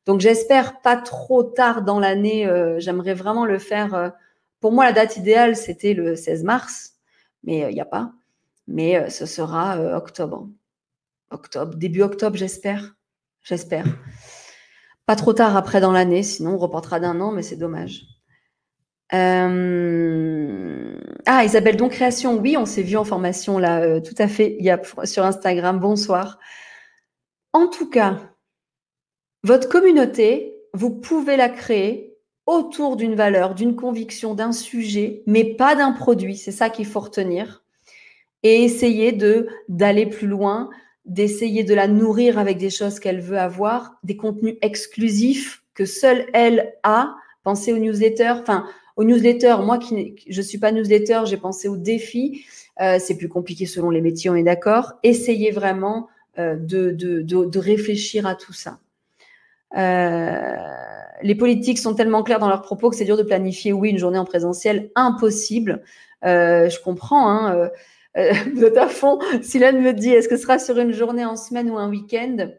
Donc j'espère pas trop tard dans l'année. Euh, j'aimerais vraiment le faire. pour moi, la date idéale, c'était le 16 mars, mais il n'y a pas. Mais ce sera octobre. Octobre, début octobre, j'espère. J'espère. Pas trop tard après dans l'année, sinon on reportera d'un an, mais c'est dommage. Euh, ah, Isabelle, donc création, oui, on s'est vu en formation là, euh, tout à fait, il y a sur Instagram, bonsoir. En tout cas, votre communauté, vous pouvez la créer autour d'une valeur, d'une conviction, d'un sujet, mais pas d'un produit. C'est ça qu'il faut retenir. Et essayer de d'aller plus loin, d'essayer de la nourrir avec des choses qu'elle veut avoir, des contenus exclusifs que seule elle a. Pensez aux newsletters. Enfin, aux newsletters. Moi qui je suis pas newsletter, j'ai pensé aux défis. Euh, c'est plus compliqué selon les métiers, on est d'accord. Essayez vraiment euh, de, de, de, réfléchir à tout ça. les politiques sont tellement clairs dans leurs propos que c'est dur de planifier, oui, une journée en présentiel, impossible. je comprends. Hein, vous à fond. Silène me dit, est-ce que ce sera sur une journée en semaine ou un week-end?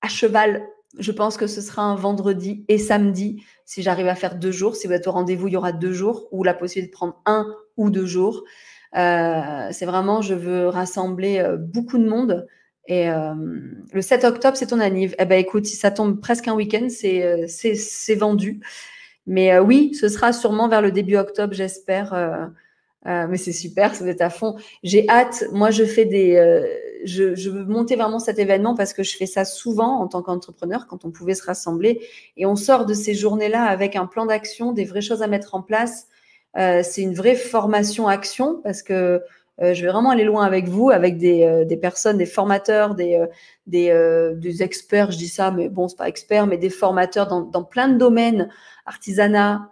À cheval, je pense que ce sera un vendredi et samedi. Si j'arrive à faire deux jours, si vous êtes au rendez-vous, il y aura deux jours ou la possibilité de prendre un ou deux jours. Euh, c'est vraiment, je veux rassembler euh, beaucoup de monde. Et euh, le 7 octobre, c'est ton anniv. Eh ben, écoute, ça tombe presque un week-end, c'est, c'est, vendu. Mais oui, ce sera sûrement vers le début octobre, j'espère. mais c'est super, ça va à fond. J'ai hâte. Moi, je fais des je, veux monter vraiment cet événement parce que je fais ça souvent en tant qu'entrepreneur quand on pouvait se rassembler. Et on sort de ces journées-là avec un plan d'action, des vraies choses à mettre en place. Euh, c'est une vraie formation action parce que euh, je vais vraiment aller loin avec vous, avec des, euh, personnes, des formateurs, des, experts, je dis ça, mais bon, c'est pas expert, mais des formateurs dans, dans plein de domaines, artisanat,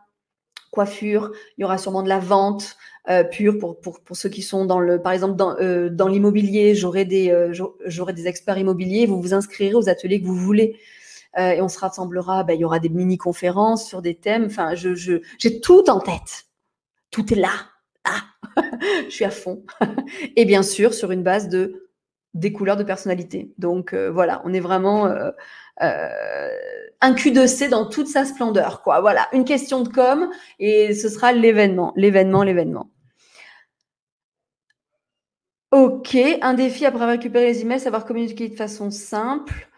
coiffure, il y aura sûrement de la vente, euh, pour, pour, pour, ceux qui sont dans le, par exemple, dans, euh, dans l'immobilier, j'aurai des, euh, j'aurai des experts immobiliers, vous vous inscrirez aux ateliers que vous voulez. Euh, et on se rassemblera, ben, il y aura des mini-conférences sur des thèmes. Enfin, je, je, j'ai tout en tête. Tout est là. Ah, je suis à fond. et bien sûr, sur une base de des couleurs de personnalité. Donc voilà, on est vraiment un Q2C dans toute sa splendeur, quoi. Voilà, une question de com et ce sera l'événement, l'événement, l'événement. Ok, un défi après récupérer les emails, savoir communiquer de façon simple.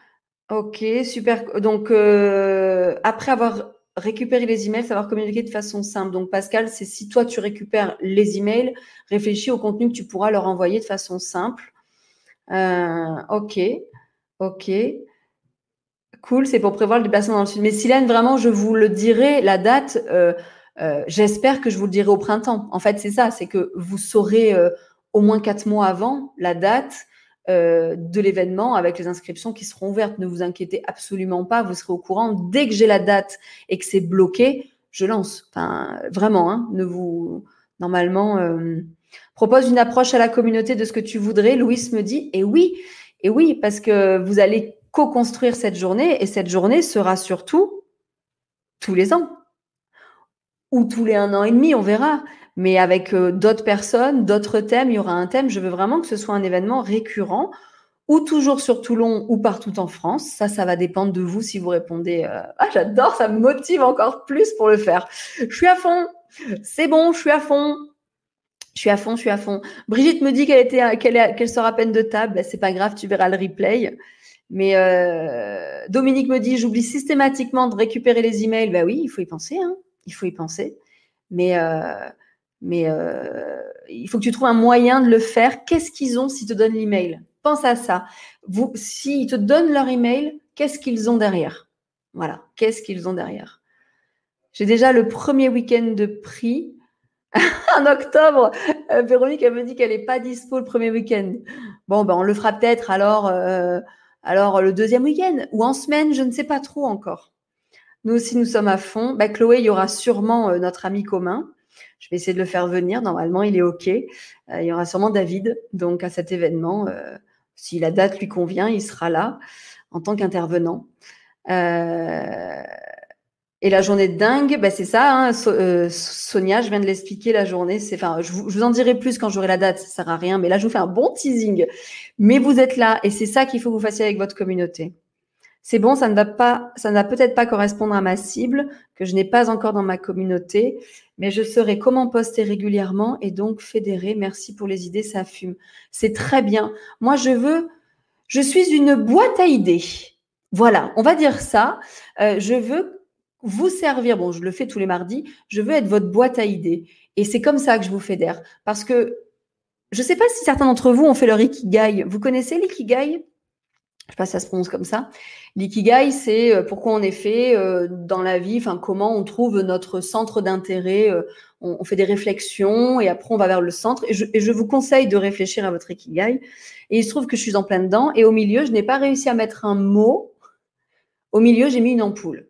Ok, super. Donc, euh, après avoir récupéré les emails, savoir communiquer de façon simple. Donc, Pascal, c'est si toi, tu récupères les emails, réfléchis au contenu que tu pourras leur envoyer de façon simple. Euh, ok, ok. Cool, c'est pour prévoir le déplacement dans le sud. Mais Silène, vraiment, je vous le dirai, la date, euh, euh, j'espère que je vous le dirai au printemps. En fait, c'est ça, c'est que vous saurez au moins quatre mois avant la date de l'événement avec les inscriptions qui seront ouvertes. Ne vous inquiétez absolument pas, vous serez au courant. Dès que j'ai la date et que c'est bloqué, je lance. Enfin, vraiment, hein, ne vous. Normalement, propose une approche à la communauté de ce que tu voudrais. Louis me dit, et oui, et oui, parce que vous allez co-construire cette journée et cette journée sera surtout tous les ans ou tous les un an et demi, on verra. Mais avec euh, d'autres personnes, d'autres thèmes, il y aura un thème. Je veux vraiment que ce soit un événement récurrent ou toujours sur Toulon ou partout en France. Ça, ça va dépendre de vous si vous répondez. Euh, ah, j'adore, ça me motive encore plus pour le faire. Je suis à fond. C'est bon, je suis à fond. Je suis à fond, je suis à fond. Brigitte me dit qu'elle était, qu'elle, sort à peine de table. Ben, c'est pas grave, tu verras le replay. Mais euh, Dominique me dit, j'oublie systématiquement de récupérer les emails. Ben oui, il faut y penser. Hein. Il faut y penser. Mais, euh, euh, il faut que tu trouves un moyen de le faire. Qu'est-ce qu'ils ont s'ils te donnent l'email? Pense à ça. Vous, s'ils te donnent leur email, qu'est-ce qu'ils ont derrière? Voilà. Qu'est-ce qu'ils ont derrière? J'ai déjà le premier week-end de prix. en octobre, Véronique, elle me dit qu'elle n'est pas dispo le premier week-end. Bon, ben, on le fera peut-être alors alors, le deuxième week-end ou en semaine, je ne sais pas trop encore. Nous aussi, nous sommes à fond. Bah, Chloé, il y aura sûrement euh, notre ami commun. Je vais essayer de le faire venir. Normalement, il est OK. Euh, il y aura sûrement David. Donc, à cet événement, euh, si la date lui convient, il sera là en tant qu'intervenant. Et la journée de dingue, bah c'est ça, hein, euh, Sonia, je viens de l'expliquer, la journée, c'est, enfin, je vous, en dirai plus quand j'aurai la date, ça sert à rien, mais là, je vous fais un bon teasing. Mais vous êtes là, et c'est ça qu'il faut que vous fassiez avec votre communauté. C'est bon, ça ne va pas, ça ne va peut-être pas correspondre à ma cible, que je n'ai pas encore dans ma communauté, mais je saurai comment poster régulièrement et donc fédérer. Merci pour les idées, ça fume. C'est très bien. Moi, je veux, je suis une boîte à idées. Voilà, on va dire ça. Euh, je veux vous servir, bon, je le fais tous les mardis, je veux être votre boîte à idées. Et c'est comme ça que je vous fédère. Parce que je ne sais pas si certains d'entre vous ont fait leur Ikigai. Vous connaissez l'Ikigai? Je sais pas ça se prononce comme ça. L'ikigai, c'est euh, pourquoi on est fait euh, dans la vie, enfin comment on trouve notre centre d'intérêt. Euh, on, fait des réflexions et après on va vers le centre. Et je, et je, vous conseille de réfléchir à votre ikigai. Et il se trouve que je suis en plein dedans. Et au milieu, je n'ai pas réussi à mettre un mot. Au milieu, j'ai mis une ampoule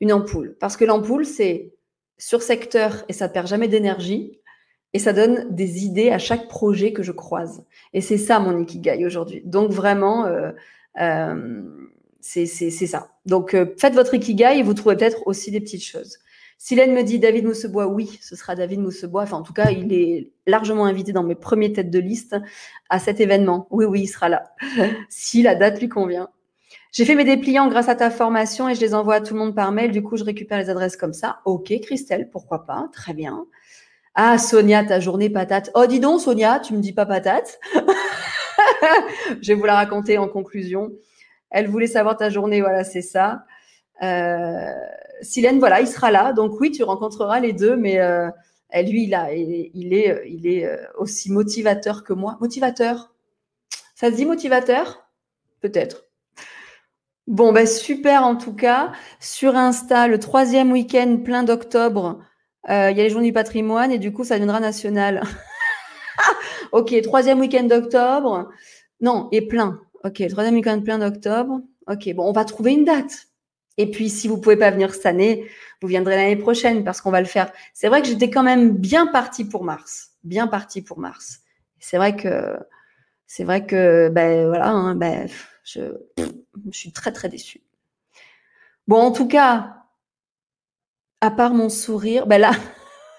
une ampoule. Parce que l'ampoule, c'est sur secteur et ça ne perd jamais d'énergie et ça donne des idées à chaque projet que je croise. Et c'est ça mon ikigai aujourd'hui. Donc vraiment, euh, euh, c'est ça. Donc, euh, faites votre ikigai et vous trouvez peut-être aussi des petites choses. Silène me dit David Moussebois, oui, ce sera David Moussebois. Enfin, en tout cas, il est largement invité dans mes premiers têtes de liste à cet événement. Oui, oui, il sera là, si la date lui convient. J'ai fait mes dépliants grâce à ta formation et je les envoie à tout le monde par mail. Du coup, je récupère les adresses comme ça. Ok, Christelle, pourquoi pas? Très bien. Ah, Sonia, ta journée patate. Oh, dis donc, Sonia, tu me dis pas patate Je vais vous la raconter en conclusion. Elle voulait savoir ta journée, voilà, c'est ça. Euh, Silène, voilà, il sera là. Donc oui, tu rencontreras les deux, mais euh, lui, il, est, est euh, aussi motivateur que moi. Motivateur? Ça se dit motivateur? Peut-être. Bon, ben super en tout cas. Sur Insta, le troisième week-end plein d'octobre, euh, il y a les journées du patrimoine et du coup, ça deviendra national. ok, troisième week-end d'octobre. Non, et plein. Ok, troisième week-end plein d'octobre. Ok, bon, on va trouver une date. Et puis, si vous pouvez pas venir cette année, vous viendrez l'année prochaine parce qu'on va le faire. C'est vrai que j'étais quand même bien partie pour mars, bien partie pour mars. C'est vrai que, c'est vrai que, ben voilà, ben, je, je suis très très déçue. Bon, en tout cas, à part mon sourire, ben là,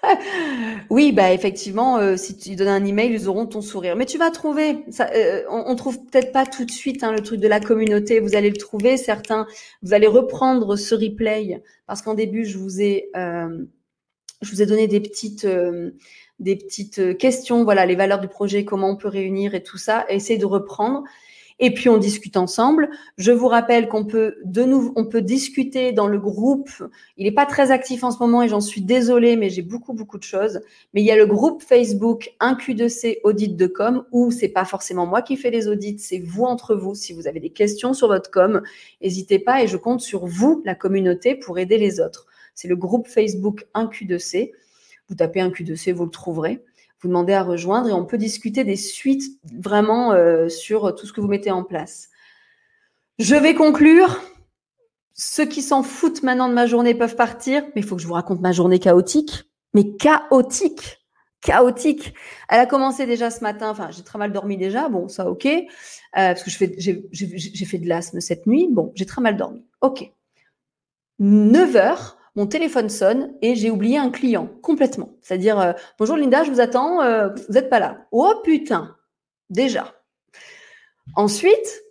oui, bah effectivement, euh, si tu donnes un email, ils auront ton sourire. Mais tu vas trouver. Ça, euh, on, trouve peut-être pas tout de suite hein, le truc de la communauté. Vous allez le trouver. Certains, vous allez reprendre ce replay parce qu'en début, je vous ai, euh, je vous ai donné des petites, des petites questions. Voilà, les valeurs du projet, comment on peut réunir et tout ça. Essayez de reprendre et puis on discute ensemble. Je vous rappelle qu'on peut de nouveau, on peut discuter dans le groupe. Il n'est pas très actif en ce moment et j'en suis désolée, mais j'ai beaucoup beaucoup de choses. Mais il y a le groupe Facebook 1Q2C audit de com où c'est pas forcément moi qui fais les audits, c'est vous entre vous. Si vous avez des questions sur votre com, n'hésitez pas et je compte sur vous, la communauté, pour aider les autres. C'est le groupe Facebook 1Q2C. Vous tapez 1Q2C, vous le trouverez vous demandez à rejoindre et on peut discuter des suites vraiment euh, sur tout ce que vous mettez en place. Je vais conclure. Ceux qui s'en foutent maintenant de ma journée peuvent partir, mais il faut que je vous raconte ma journée chaotique. Mais chaotique chaotique. Elle a commencé déjà ce matin, enfin j'ai très mal dormi déjà, bon ça ok, euh, parce que j'ai fait de l'asthme cette nuit, bon j'ai très mal dormi, ok. 9 heures, mon téléphone sonne et j'ai oublié un client complètement. C'est-à-dire, euh, bonjour Linda, je vous attends, euh, vous n'êtes pas là. Oh putain, déjà. Ensuite,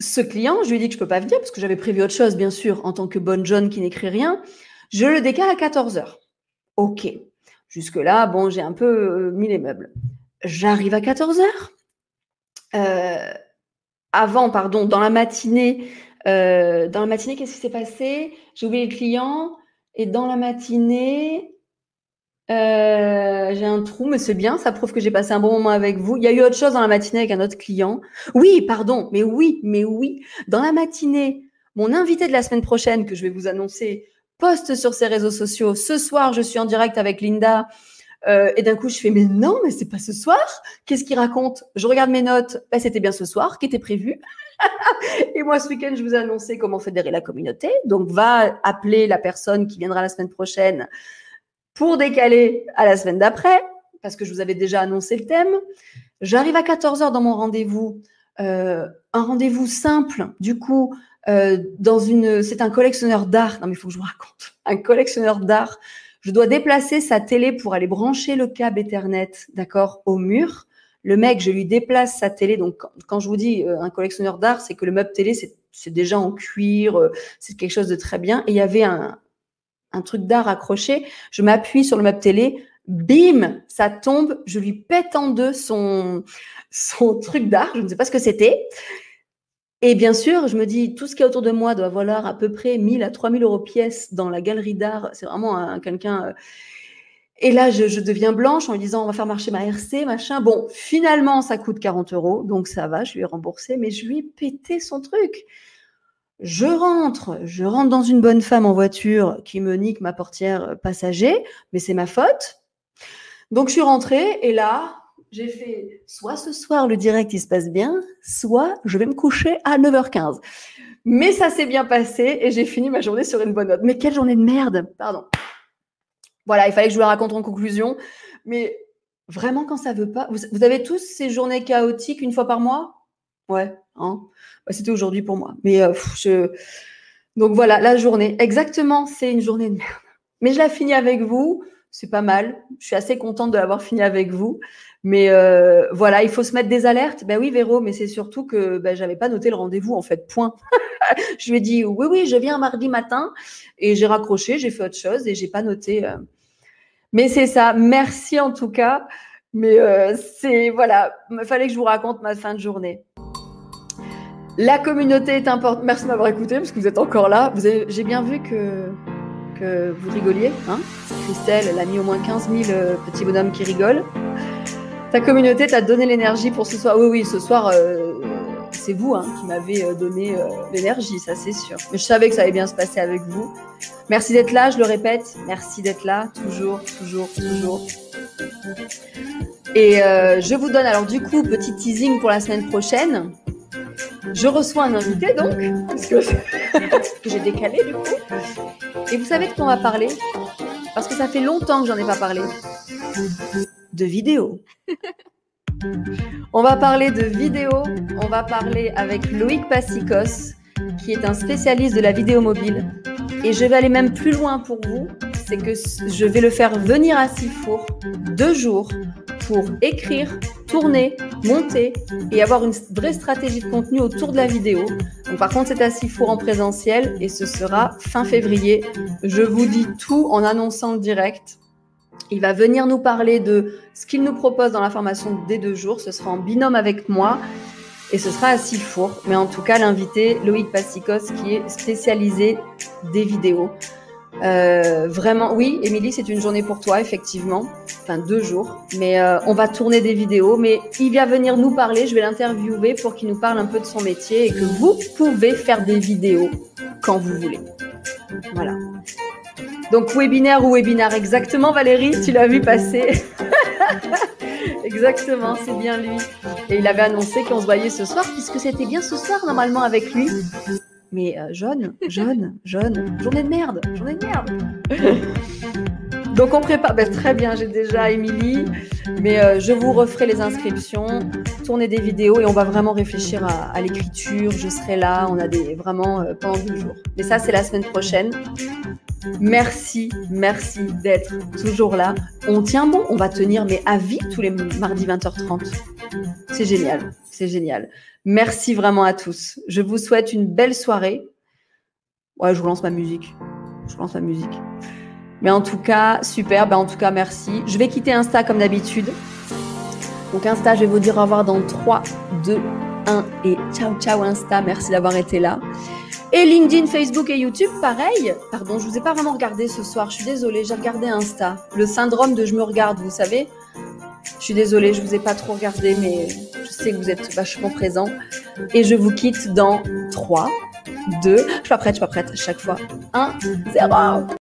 ce client, je lui ai dit que je ne peux pas venir parce que j'avais prévu autre chose, bien sûr, en tant que bonne John qui n'écrit rien. Je le décale à 14 heures. Ok. Jusque-là, bon, j'ai un peu euh, mis les meubles. J'arrive à 14 heures. avant, pardon, dans la matinée, dans la matinée, qu'est-ce qui s'est passé? J'ai oublié le client. Et dans la matinée, euh, j'ai un trou, mais c'est bien, ça prouve que j'ai passé un bon moment avec vous. Il y a eu autre chose dans la matinée avec un autre client. Oui, pardon, mais oui, mais oui. Dans la matinée, mon invité de la semaine prochaine, que je vais vous annoncer, poste sur ses réseaux sociaux. Ce soir, je suis en direct avec Linda. Euh, et d'un coup, je fais, mais non, mais c'est pas ce soir. Qu'est-ce qu'il raconte? Je regarde mes notes. Ben, c'était bien ce soir qui était prévu. et moi, ce week-end, je vous ai annoncé comment fédérer la communauté. Donc, va appeler la personne qui viendra la semaine prochaine pour décaler à la semaine d'après, parce que je vous avais déjà annoncé le thème. J'arrive à 14h dans mon rendez-vous. Euh, un rendez-vous simple, du coup, euh, dans une, c'est un collectionneur d'art. Non, mais il faut que je vous raconte. Un collectionneur d'art. Je dois déplacer sa télé pour aller brancher le câble Ethernet, d'accord, au mur. Le mec, je lui déplace sa télé. Donc, quand, je vous dis euh, un collectionneur d'art, c'est que le meuble télé, c'est déjà en cuir, euh, c'est quelque chose de très bien. Et il y avait un, truc d'art accroché. Je m'appuie sur le meuble télé, bim, ça tombe. Je lui pète en deux son, truc d'art. Je ne sais pas ce que c'était. Et bien sûr, je me dis, tout ce qui est autour de moi doit valoir à peu près 1000 à 3000 euros pièce dans la galerie d'art. C'est vraiment quelqu'un. Et là, je, deviens blanche en lui disant, on va faire marcher ma RC, machin. Bon, finalement, ça coûte 40 euros, donc ça va, je lui ai remboursé, mais je lui ai pété son truc. Je rentre, je rentre dans une bonne femme en voiture qui me nique ma portière passager, mais c'est ma faute. Donc je suis rentrée et là, j'ai fait soit ce soir le direct il se passe bien, soit je vais me coucher à 9h15. Mais ça s'est bien passé et j'ai fini ma journée sur une bonne note. Mais quelle journée de merde, pardon. Voilà, il fallait que je vous la raconte en conclusion. Mais vraiment, quand ça veut pas. Vous, avez tous ces journées chaotiques une fois par mois? Ouais, hein bah, C'était aujourd'hui pour moi. Mais euh. Donc voilà, la journée. Exactement, c'est une journée de merde. Mais je la finis avec vous. C'est pas mal. Je suis assez contente de l'avoir fini avec vous. Mais euh, voilà, il faut se mettre des alertes. Ben oui, Véro, mais c'est surtout que ben, j'avais pas noté le rendez-vous en fait. Point. je lui ai dit oui, oui, je viens mardi matin et j'ai raccroché, j'ai fait autre chose et j'ai pas noté. Euh. Mais c'est ça. Merci en tout cas. Mais euh, c'est voilà, il fallait que je vous raconte ma fin de journée. La communauté est importante. Merci de m'avoir écouté parce que vous êtes encore là. J'ai bien vu que, vous rigoliez. Hein Christelle, elle a mis au moins 15 000 petits bonhommes qui rigolent. Ta communauté t'a donné l'énergie pour ce soir. Oui, oui, ce soir, euh, c'est vous hein, qui m'avez euh, donné euh, l'énergie, ça c'est sûr. Mais je savais que ça allait bien se passer avec vous. Merci d'être là, je le répète. Merci d'être là, toujours, toujours, toujours. Et je vous donne alors du coup petit teasing pour la semaine prochaine. Je reçois un invité donc, parce que, que j'ai décalé du coup. Et vous savez de quoi on va parler? Parce que ça fait longtemps que j'en ai pas parlé de vidéo. on va parler de vidéo, on va parler avec Loïc Passicos, qui est un spécialiste de la vidéo mobile. Et je vais aller même plus loin pour vous, c'est que je vais le faire venir à Sifour deux jours pour écrire, tourner, monter et avoir une vraie stratégie de contenu autour de la vidéo. Donc, par contre, c'est à Sifour en présentiel et ce sera fin février. Je vous dis tout en annonçant le direct. Il va venir nous parler de ce qu'il nous propose dans la formation des deux jours. Ce sera en binôme avec moi et ce sera à Sifour. Mais en tout cas, l'invité, Loïc Passicos, qui est spécialisé des vidéos. Euh, vraiment, oui, Émilie, c'est une journée pour toi, effectivement. Enfin, deux jours. Mais euh, on va tourner des vidéos. Mais il va venir nous parler. Je vais l'interviewer pour qu'il nous parle un peu de son métier et que vous pouvez faire des vidéos quand vous voulez. Voilà. Donc webinaire ou webinaire exactement Valérie, tu l'as vu passer. exactement, c'est bien lui. Et il avait annoncé qu'on se voyait ce soir puisque c'était bien ce soir normalement avec lui. Mais euh, jaune, jaune, jaune, journée de merde, journée de merde. Donc on prépare, ben, très bien, j'ai déjà Émilie, mais euh, je vous referai les inscriptions, tourner des vidéos et on va vraiment réfléchir à, l'écriture. Je serai là, on a des vraiment euh, pendant deux jours. Mais ça c'est la semaine prochaine. Merci, merci d'être toujours là. On tient bon, on va tenir mais à vie tous les mardis 20h30. C'est génial, c'est génial. Merci vraiment à tous. Je vous souhaite une belle soirée. Ouais, je vous lance ma musique. Je vous lance ma musique. Mais en tout cas, super. Ben, en tout cas, merci. Je vais quitter Insta comme d'habitude. Donc Insta, je vais vous dire au revoir dans 3, 2, 1 et ciao, ciao Insta. Merci d'avoir été là. Et LinkedIn, Facebook et YouTube, pareil. Pardon, je vous ai pas vraiment regardé ce soir. Je suis désolée, j'ai regardé Insta. Le syndrome de je me regarde, vous savez. Je suis désolée, je vous ai pas trop regardé, mais je sais que vous êtes vachement présent. Et je vous quitte dans 3, 2, je suis pas prête, je suis pas prête chaque fois. 1, 0.